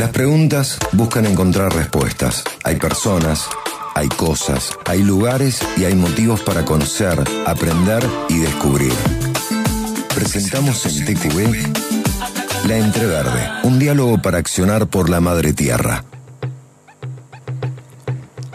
Las preguntas buscan encontrar respuestas. Hay personas, hay cosas, hay lugares y hay motivos para conocer, aprender y descubrir. Presentamos en TQV La Entreverde, un diálogo para accionar por la madre tierra.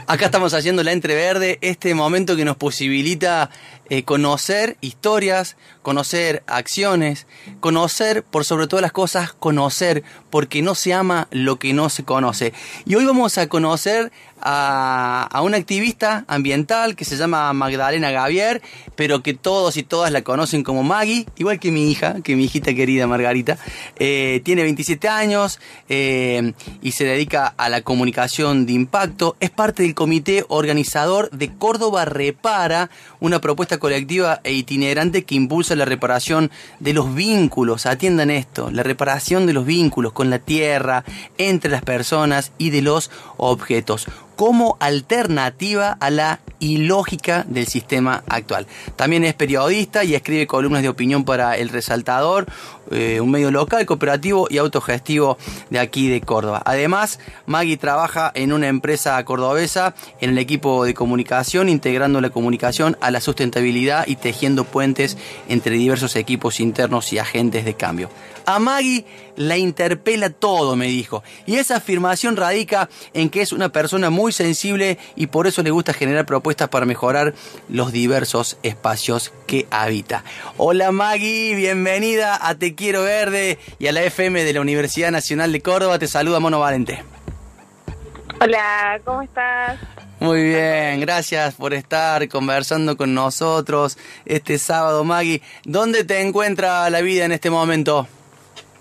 Acá estamos haciendo la entreverde, este momento que nos posibilita eh, conocer historias, conocer acciones, conocer, por sobre todas las cosas, conocer, porque no se ama lo que no se conoce. Y hoy vamos a conocer a, una activista ambiental que se llama Magdalena Gavier, pero que todos y todas la conocen como Maggie, igual que mi hija, que mi hijita querida Margarita. Eh, tiene 27 años eh, y se dedica a la comunicación de impacto. Es parte del comité organizador de Córdoba Repara, una propuesta colectiva e itinerante que impulsa la reparación de los vínculos. Atiendan esto, la reparación de los vínculos con la tierra, entre las personas y de los objetos como alternativa a la ilógica del sistema actual. También es periodista y escribe columnas de opinión para El Resaltador, eh, un medio local, cooperativo y autogestivo de aquí de Córdoba. Además, Maggie trabaja en una empresa cordobesa en el equipo de comunicación, integrando la comunicación a la sustentabilidad y tejiendo puentes entre diversos equipos internos y agentes de cambio. A Maggie la interpela todo, me dijo. Y esa afirmación radica en que es una persona muy sensible y por eso le gusta generar propuestas para mejorar los diversos espacios que habita. Hola Maggie, bienvenida a Te Quiero Verde y a la FM de la Universidad Nacional de Córdoba. Te saluda Mono Valente. Hola, ¿cómo estás? Muy bien, gracias por estar conversando con nosotros este sábado, Maggie. ¿Dónde te encuentra la vida en este momento?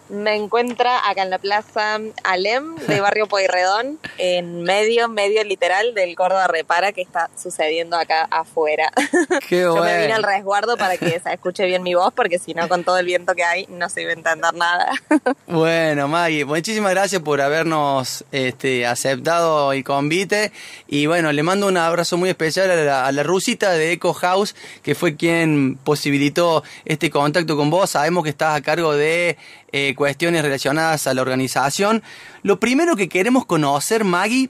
Me encuentra acá en la plaza Alem de Barrio Pueyrredón, en medio, medio literal del Córdoba Repara que está sucediendo acá afuera. Qué Yo me vine al resguardo para que se escuche bien mi voz, porque si no, con todo el viento que hay, no se iba a entender nada. Bueno, Maggie, muchísimas gracias por habernos este, aceptado el convite. Y bueno, le mando un abrazo muy especial a la, a la rusita de Eco House, que fue quien posibilitó este contacto con vos. Sabemos que estás a cargo de eh, cuestiones relacionadas a la organización. Lo primero que queremos conocer, Maggie,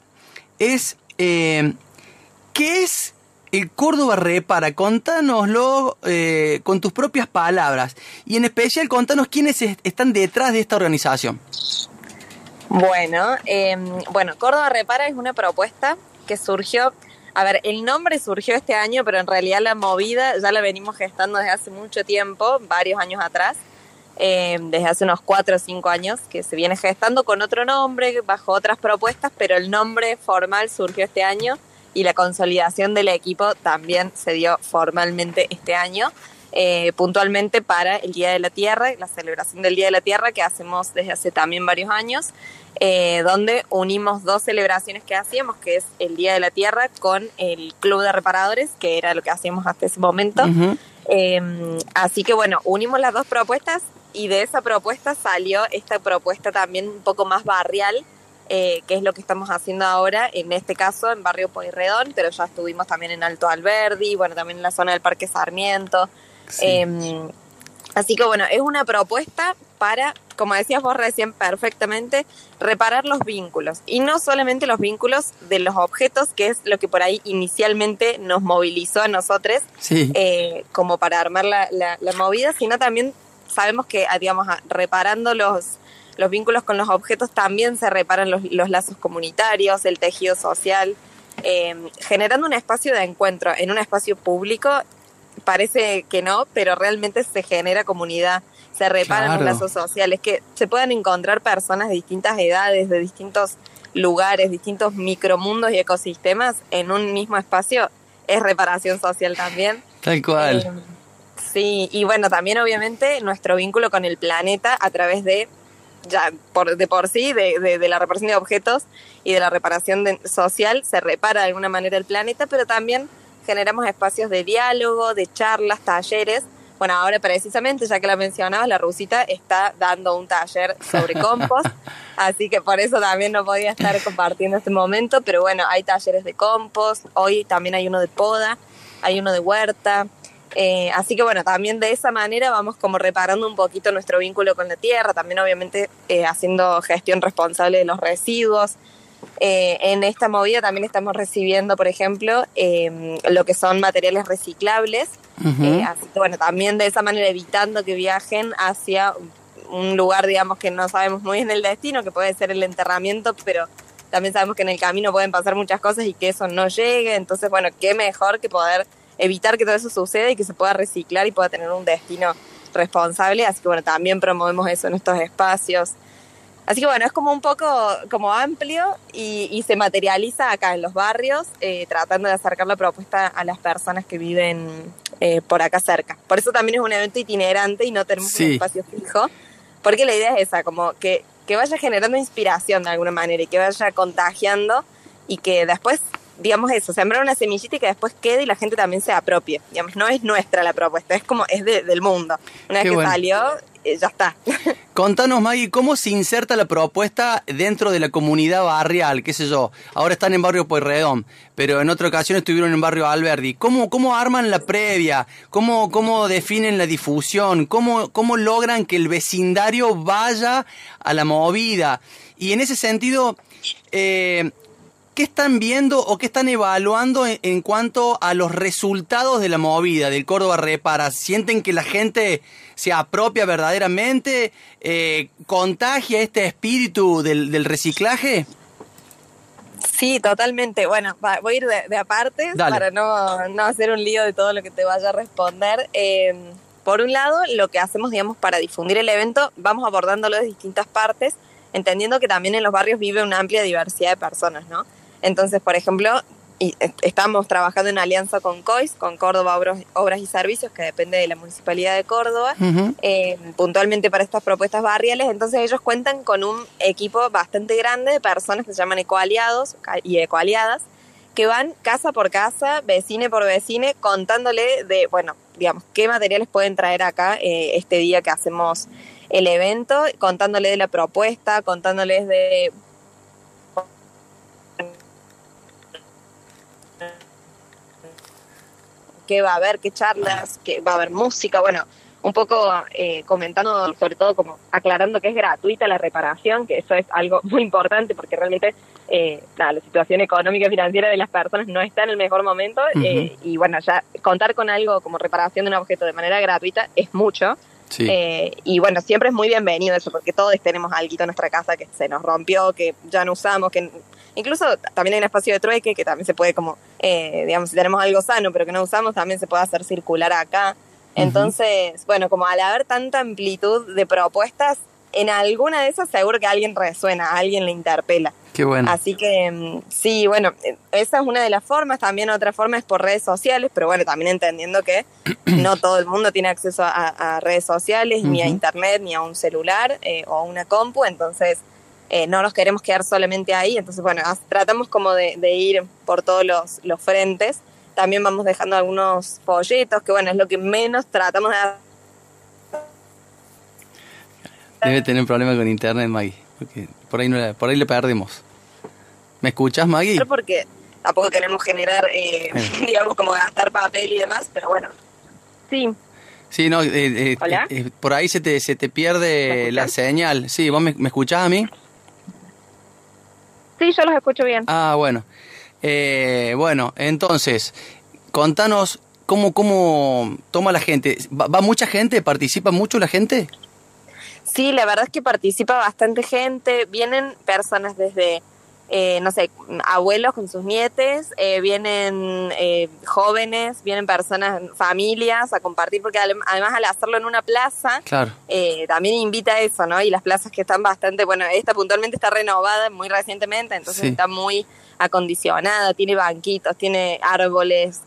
es eh, qué es el Córdoba Repara. Contánoslo eh, con tus propias palabras. Y en especial, contanos quiénes es- están detrás de esta organización. Bueno, eh, bueno, Córdoba Repara es una propuesta que surgió, a ver, el nombre surgió este año, pero en realidad la movida ya la venimos gestando desde hace mucho tiempo, varios años atrás, eh, desde hace unos cuatro o cinco años, que se viene gestando con otro nombre, bajo otras propuestas, pero el nombre formal surgió este año y la consolidación del equipo también se dio formalmente este año. eh, puntualmente para el Día de la Tierra, la celebración del Día de la Tierra que hacemos desde hace también varios años, eh, donde unimos dos celebraciones que hacíamos, que es el Día de la Tierra con el Club de Reparadores, que era lo que hacíamos hasta ese momento. Ujú. Eh, así que bueno, unimos las dos propuestas y de esa propuesta salió esta propuesta también un poco más barrial, eh, que es lo que estamos haciendo ahora, en este caso en Barrio Pueyrredón, pero ya estuvimos también en Alto Alberdi, bueno, también en la zona del Parque Sarmiento. Sí. Eh, así que bueno, es una propuesta para, como decías vos recién perfectamente, reparar los vínculos. Y no solamente los vínculos de los objetos, que es lo que por ahí inicialmente nos movilizó a nosotros, Sí. eh, como para armar la, la- la movida, sino también sabemos que, ah, digamos, ah, reparando los, los vínculos con los objetos también se reparan los, los lazos comunitarios, el tejido social, eh, generando un espacio de encuentro en un espacio público. Parece que no, pero realmente se genera comunidad, se reparan los lazos sociales, que se puedan encontrar personas de distintas edades, de distintos lugares, distintos micromundos y ecosistemas en un mismo espacio, es reparación social también. Tal cual. Eh, sí, y bueno, también obviamente nuestro vínculo con el planeta a través de, ya por, de por sí, de, de- de la reparación de objetos y de la reparación de- social, se repara de alguna manera el planeta, pero también generamos espacios de diálogo, de charlas, talleres. Bueno, ahora precisamente, ya que la mencionabas, la Rusita está dando un taller sobre compost, así que por eso también no podía estar compartiendo este momento, pero bueno, hay talleres de compost, hoy también hay uno de poda, hay uno de huerta, Eh, así que bueno, también de esa manera vamos como reparando un poquito nuestro vínculo con la tierra, también obviamente eh, haciendo gestión responsable de los residuos. Eh, en esta movida también estamos recibiendo, por ejemplo, em, lo que son materiales reciclables. así que bueno, también de esa manera evitando que viajen hacia un lugar, digamos, que no sabemos muy bien el destino, que puede ser el enterramiento, pero también sabemos que en el camino pueden pasar muchas cosas y que eso no llegue. Entonces, bueno, qué mejor que poder evitar que todo eso suceda y que se pueda reciclar y pueda tener un destino responsable. Así que bueno, también promovemos eso en estos espacios. Así que bueno, es como un poco como amplio y, se materializa acá en los barrios, eh, tratando de acercar la propuesta a las personas que viven eh, por acá cerca. Por eso también es un evento itinerante y no tenemos un espacio fijo, porque la idea es esa, como que, que vaya generando inspiración de alguna manera y que vaya contagiando y que después digamos eso, sembrar una semillita y que después quede y la gente también se apropie. Digamos, no es nuestra la propuesta, es como, es del mundo. Una vez que salió, eh, ya está. Contanos, Maggie, ¿cómo se inserta la propuesta dentro de la comunidad barrial? ¿Qué sé yo? Ahora están en barrio Pueyrredón, pero en otra ocasión estuvieron en barrio Alberdi. ¿Cómo, cómo arman la previa? ¿Cómo, cómo definen la difusión? ¿Cómo, ¿Cómo logran que el vecindario vaya a la movida? Y en ese sentido, eh, ¿Qué están viendo o qué están evaluando en, cuanto a los resultados de la movida del Córdoba Repara? ¿Sienten que la gente se apropia verdaderamente? Eh, ¿Contagia este espíritu del, reciclaje? Sí, totalmente. Bueno, voy a ir de, aparte para no, hacer un lío de todo lo que te vaya a responder. Em, por un lado, lo que hacemos, digamos, para difundir el evento, vamos abordándolo de distintas partes, entendiendo que también en los barrios vive una amplia diversidad de personas, ¿no? Entonces, por ejemplo, estamos trabajando en alianza con COIS, con Córdoba Obras y Servicios, que depende de la Municipalidad de Córdoba, eh, puntualmente para estas propuestas barriales. Entonces ellos cuentan con un equipo bastante grande de personas que se llaman ecoaliados y ecoaliadas, que van casa por casa, vecine por vecine, contándole de, bueno, digamos, qué materiales pueden traer acá eh, este día que hacemos el evento, contándole de la propuesta, contándoles de qué va a haber, qué charlas, qué va a haber música, bueno, un poco eh, comentando, sobre todo como aclarando que es gratuita la reparación, que eso es algo muy importante porque realmente eh, la situación económica y financiera de las personas no está en el mejor momento eh, y bueno, ya contar con algo como reparación de un objeto de manera gratuita es mucho. y bueno, siempre es muy bienvenido eso, porque todos tenemos algo en nuestra casa que se nos rompió, que ya no usamos, que Incluso también hay un espacio de trueque que también se puede como, eh, digamos, si tenemos algo sano pero que no usamos, también se puede hacer circular acá. Entonces, bueno, como al haber tanta amplitud de propuestas, en alguna de esas seguro que alguien resuena, a alguien le interpela. Qué bueno. Así que mm, sí, bueno, esa es una de las formas. También otra forma es por redes sociales, pero bueno, también entendiendo que no todo el mundo tiene acceso a, redes sociales, ni a internet, ni a un celular eh, o a una compu. Entonces, eh, no nos queremos quedar solamente ahí, entonces bueno, tratamos como de, ir por todos los, los, frentes. También vamos dejando algunos folletos, que bueno, es lo que menos tratamos de. Debe tener un problema con internet, Maggie, porque por ahí, no por ahí le perdemos. ¿Me escuchas, Maggie? Porque tampoco queremos generar, eh, digamos, como gastar papel y demás, pero bueno, sí. Sí, no, eh, por ahí se te, se te pierde la señal. Sí, ¿vos me, me escuchás a mí? Sí, yo los escucho bien. Ah, bueno. Eh, bueno, entonces, contanos cómo, cómo toma la gente. ¿Va, mucha gente? ¿Participa mucho la gente? Sí, la verdad es que participa bastante gente. Vienen personas desde eh, no sé, abuelos con sus nietes, eh, vienen eh, jóvenes, vienen personas, familias a compartir, porque además al hacerlo en una plaza, también invita a eso, ¿no? Y las plazas que están bastante, bueno, esta puntualmente está renovada muy recientemente, entonces está muy acondicionada, tiene banquitos, tiene árboles,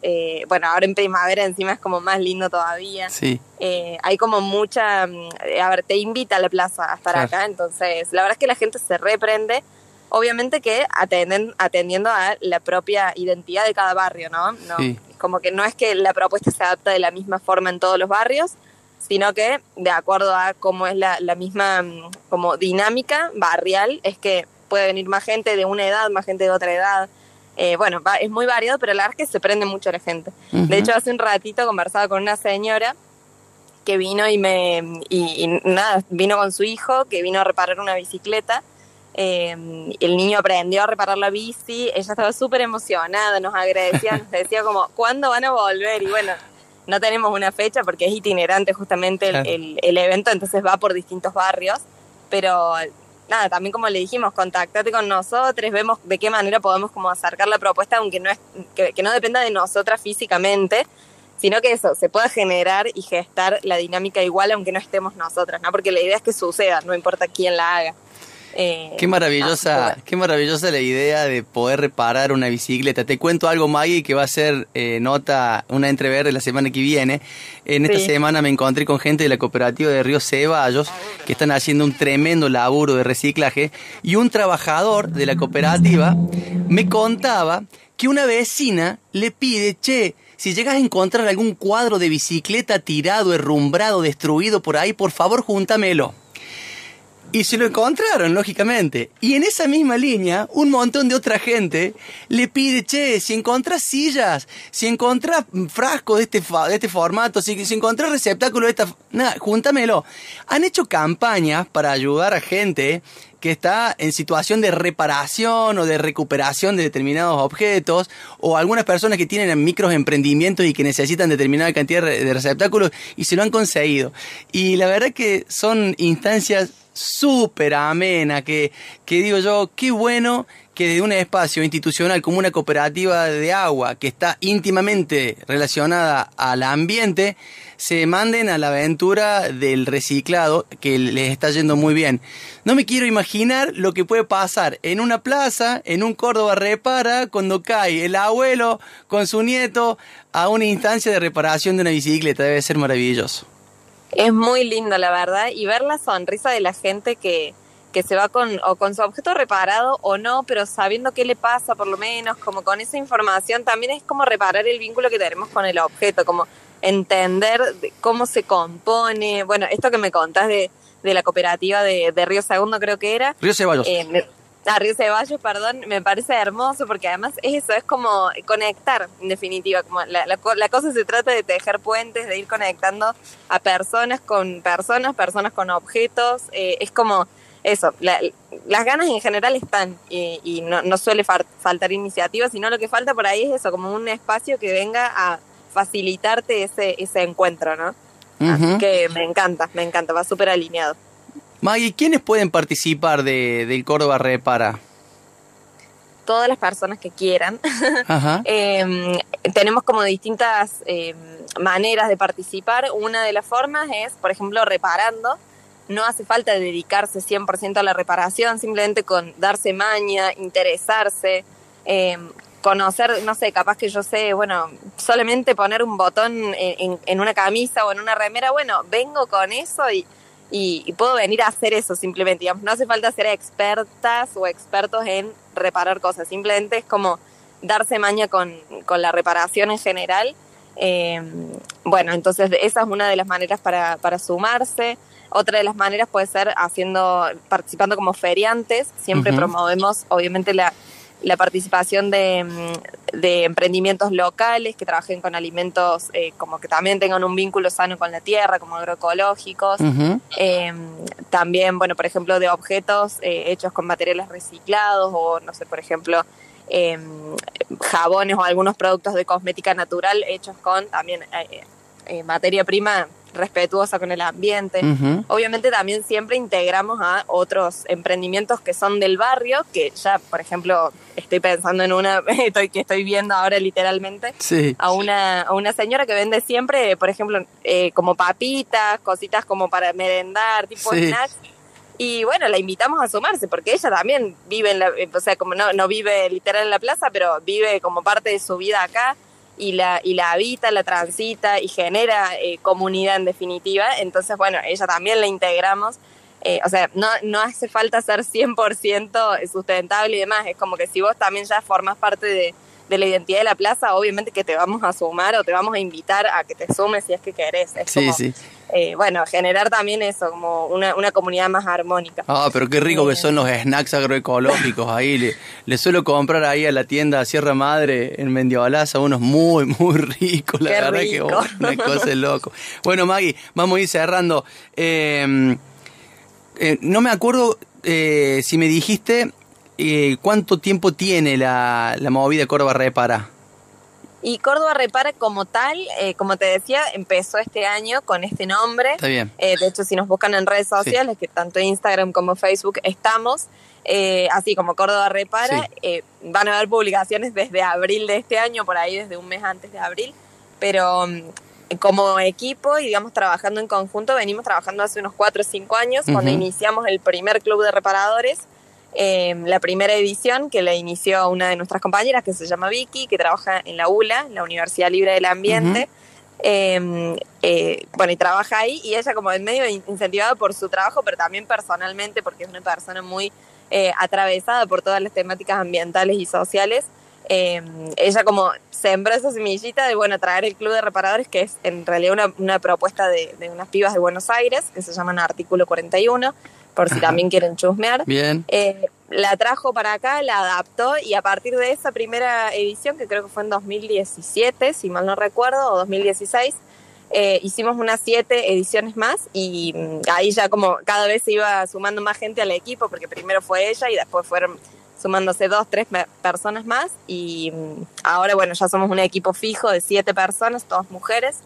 bueno, ahora en primavera encima es como más lindo todavía. Sí. hay como mucha, mm, a ver, te invita a la plaza a estar acá, entonces la verdad es que la gente se reprende obviamente que atenden, atendiendo a la propia identidad de cada barrio, ¿no? no Como que no es que la propuesta se adapta de la misma forma en todos los barrios, sino que de acuerdo a cómo es la, la misma mm, como dinámica barrial, es que puede venir más gente de una edad, más gente de otra edad. Eh, bueno, es muy variado, pero la verdad es que se prende mucho la gente. De hecho, hace un ratito conversaba con una señora que vino y me y, nada, vino con su hijo, que vino a reparar una bicicleta. Eh, el niño aprendió a reparar la bici, ella estaba súper emocionada, nos agradecía, nos decía como, ¿cuándo van a volver? Y bueno, no tenemos una fecha porque es itinerante justamente el, el evento, entonces va por distintos barrios, pero nada, también como le dijimos, contactate con nosotros, vemos de qué manera podemos como acercar la propuesta, aunque no es, que, no dependa de nosotras físicamente, sino que eso, se pueda generar y gestar la dinámica igual aunque no estemos nosotras, ¿no? Porque la idea es que suceda, no importa quién la haga. Eh, qué maravillosa, qué maravillosa la idea de poder reparar una bicicleta. Te cuento algo, Maggie, que va a ser eh, nota, una entreverde la semana que viene. En esta semana me encontré con gente de la cooperativa de Río Ceballos que están haciendo un tremendo laburo de reciclaje y un trabajador de la cooperativa me contaba que una vecina le pide, che, si llegas a encontrar algún cuadro de bicicleta tirado, herrumbrado, destruido por ahí, por favor, júntamelo. Y se lo encontraron, lógicamente. Y en esa misma línea, un montón de otra gente le pide, che, si encontrás sillas, si encontrás frascos de este, de este formato, si, si encontrás receptáculos de esta... Nada, júntamelo. Han hecho campañas para ayudar a gente que está en situación de reparación o de recuperación de determinados objetos, o algunas personas que tienen micros emprendimientos y que necesitan determinada cantidad de receptáculos y se lo han conseguido. Y la verdad que son instancias súper amena, que, que digo yo, qué bueno que de un espacio institucional como una cooperativa de agua que está íntimamente relacionada al ambiente, se manden a la aventura del reciclado que les está yendo muy bien. No me quiero imaginar lo que puede pasar en una plaza, en un Córdoba repara, cuando cae el abuelo con su nieto a una instancia de reparación de una bicicleta. Debe ser maravilloso. Es muy lindo, la verdad, y ver la sonrisa de la gente que, que se va con, o con su objeto reparado o no, pero sabiendo qué le pasa por lo menos, como con esa información, también es como reparar el vínculo que tenemos con el objeto, como entender cómo se compone. Bueno, esto que me contás de, de la cooperativa de, de, Río Segundo creo que era. Río Ceballos. Eh, a Río Ceballos, perdón, me parece hermoso porque además es eso, es como conectar, en definitiva, como la, la, cosa se trata de tejer puentes, de ir conectando a personas con personas, personas con objetos, eh, es como eso, las ganas en general están y, no, no, suele faltar iniciativa, sino lo que falta por ahí es eso, como un espacio que venga a facilitarte ese, ese encuentro, ¿no? Así que me encanta, me encanta, va súper alineado. Maggie, ¿quiénes pueden participar de, del Córdoba Repara? Todas las personas que quieran. Em, tenemos como distintas em, maneras de participar. Una de las formas es, por ejemplo, reparando. No hace falta dedicarse 100% a la reparación, simplemente con darse maña, interesarse, em, conocer, no sé, capaz que yo sé, bueno, solamente poner un botón en, en, una camisa o en una remera, bueno, vengo con eso y y, puedo venir a hacer eso simplemente. Digamos, no hace falta ser expertas o expertos en reparar cosas, simplemente es como darse maña con, con la reparación en general. Eh, bueno, entonces esa es una de las maneras para, para sumarse. Otra de las maneras puede ser haciendo, participando como feriantes. Siempre promovemos, obviamente, la, la participación de, mm, de, emprendimientos locales que trabajen con alimentos eh, como que también tengan un vínculo sano con la tierra, como agroecológicos. Eh, también, bueno, por ejemplo, de objetos eh, hechos con materiales reciclados o, no sé, por ejemplo, jabones o algunos productos de cosmética natural hechos con también materia prima respetuosa con el ambiente. Obviamente también siempre integramos a otros emprendimientos que son del barrio, que ya, por ejemplo, estoy pensando en una estoy, que estoy viendo ahora literalmente, a, una, a una señora que vende siempre, por ejemplo, eh, como papitas, cositas como para merendar, tipo snacks. Y bueno, la invitamos a sumarse porque ella también vive en la, o sea, como no, no vive literal en la plaza, pero vive como parte de su vida acá y la, y la habita, la transita y genera eh, comunidad en definitiva. Entonces, bueno, ella también la integramos. Eh, o sea, no, no hace falta ser 100% sustentable y demás. Es como que si vos también ya formas parte de, de, la identidad de la plaza, obviamente que te vamos a sumar o te vamos a invitar a que te sumes si es que querés. Es sí, sí. Eh, bueno, generar también eso, como una, una comunidad más armónica. Ah, pero qué rico que son los snacks agroecológicos ahí. Le, le suelo comprar ahí a la tienda Sierra Madre en Mendiolaza unos muy, muy ricos. La Qué verdad que rico. oh, una cosa loco. Bueno, Maggie, vamos a ir cerrando. Eh, eh, no me acuerdo eh, si me dijiste eh, cuánto tiempo tiene la, la movida Córdoba Repara. Y Córdoba Repara como tal, eh, como te decía, empezó este año con este nombre. Está bien. Eh, de hecho, si nos buscan en redes sociales, que tanto Instagram como Facebook estamos, eh, así como Córdoba Repara, Sí. eh, van a haber publicaciones desde abril de este año, por ahí desde un mes antes de abril, pero mm, como equipo y digamos trabajando en conjunto, venimos trabajando hace unos 4 o 5 años, cuando iniciamos el primer club de reparadores, eh, la primera edición que la inició una de nuestras compañeras que se llama Vicky, que trabaja en la ULA, la Universidad Libre del Ambiente. Eh, eh, bueno, y trabaja ahí y ella como en medio in- incentivada por su trabajo, pero también personalmente porque es una persona muy eh, atravesada por todas las temáticas ambientales y sociales. Eh, ella como sembró esa semillita de, bueno, traer el Club de Reparadores, que es en realidad una, una propuesta de, de unas pibas de Buenos Aires, que se llaman Artículo 41, por si Ajá. también quieren chusmear. Bien. Eh, la trajo para acá, la adaptó y a partir de esa primera edición, que creo que fue en 2017, si mal no recuerdo, o 2016, eh, hicimos unas siete ediciones más y mm, ahí ya como cada vez se iba sumando más gente al equipo, porque primero fue ella y después fueron sumándose dos, tres pe- personas más y mm, ahora bueno, ya somos un equipo fijo de siete personas, todas mujeres.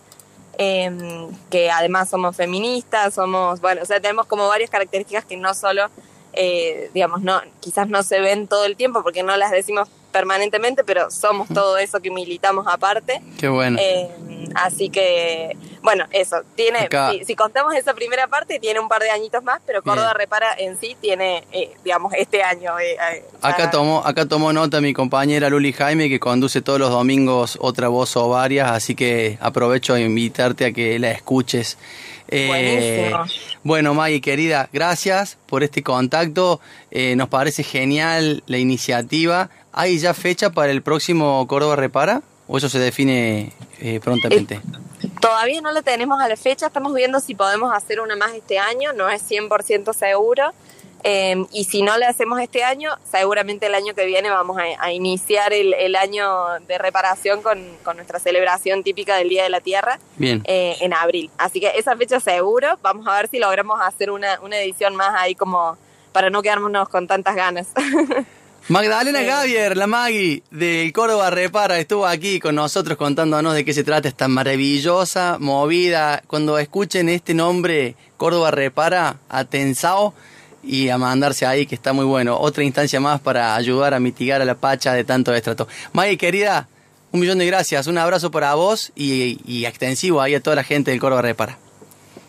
Em, que además somos feministas, somos, bueno, o sea, tenemos como varias características que no solo eh, digamos, no, quizás no se ven todo el tiempo porque no las decimos permanentemente, pero somos todo eso que militamos aparte. Qué bueno. Eh, así que, bueno, eso, tiene, si, si contamos esa primera parte, tiene un par de añitos más, pero Córdoba Bien. Repara en sí tiene, eh, digamos, este año. eh, Acá tomó, acá tomó nota mi compañera Luli Jaime que conduce todos los domingos otra voz o varias, así que aprovecho a invitarte a que la escuches. Eh, bueno, Maggie, querida, gracias por este contacto. Eh, nos parece genial la iniciativa. ¿Hay ya fecha para el próximo Córdoba Repara? ¿O eso se define eh, prontamente? Todavía no lo tenemos a la fecha, estamos viendo si podemos hacer una más este año, no es 100% seguro. Eh, y si no le hacemos este año, seguramente el año que viene vamos a, a iniciar el, el año de reparación con, con nuestra celebración típica del Día de la Tierra Bien. eh, en abril. Así que esa fecha seguro, vamos a ver si logramos hacer una, una edición más ahí como para no quedarnos con tantas ganas. Magdalena. Gavier, la Maggie del Córdoba Repara, estuvo aquí con nosotros contándonos de qué se trata esta maravillosa movida. Cuando escuchen este nombre, Córdoba Repara, atensao y a mandarse ahí, que está muy bueno. Otra instancia más para ayudar a mitigar a la pacha de tanto estrato. Maggie, querida, un millón de gracias, un abrazo para vos y, y extensivo ahí a toda la gente del Córdoba Repara.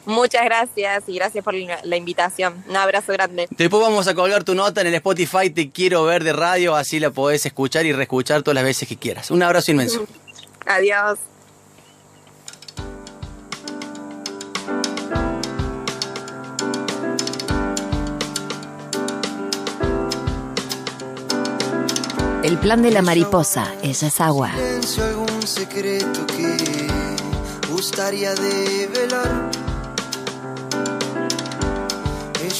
Muchas gracias y gracias por la, invitación. Un abrazo grande. Después vamos a colgar tu nota en el Spotify Te Quiero Ver de Radio, así la podés escuchar y reescuchar todas las veces que quieras. Un abrazo inmenso. Adiós. El plan de la mariposa, ella es agua. silencio algún secreto que gustaría develar.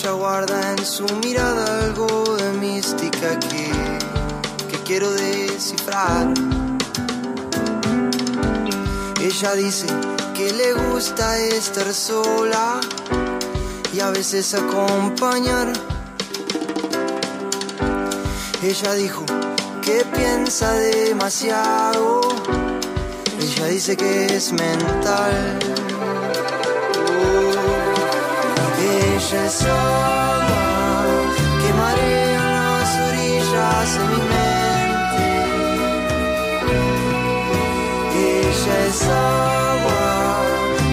Ella guarda en su mirada algo de mística que, que quiero descifrar. Ella dice que le gusta estar sola y a veces acompañar. Ella dijo que piensa demasiado. Ella dice que es mental. Ella es agua que marea las orillas de mi mente. Ella es agua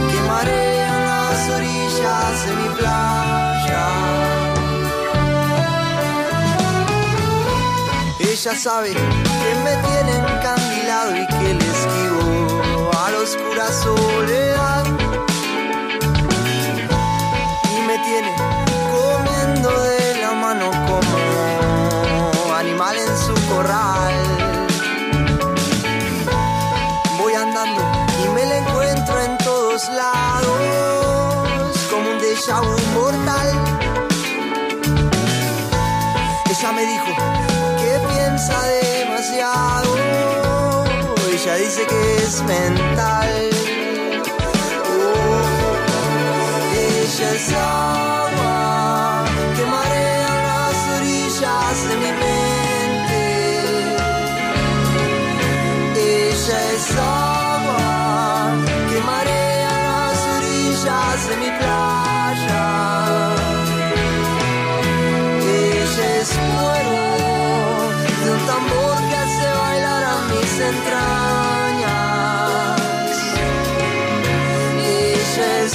que marea las orillas de mi playa. Ella sabe que me tiene encandilado y que le esquivo a la oscura soledad. me dijo que piensa demasiado. Ella dice que es mental.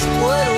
What.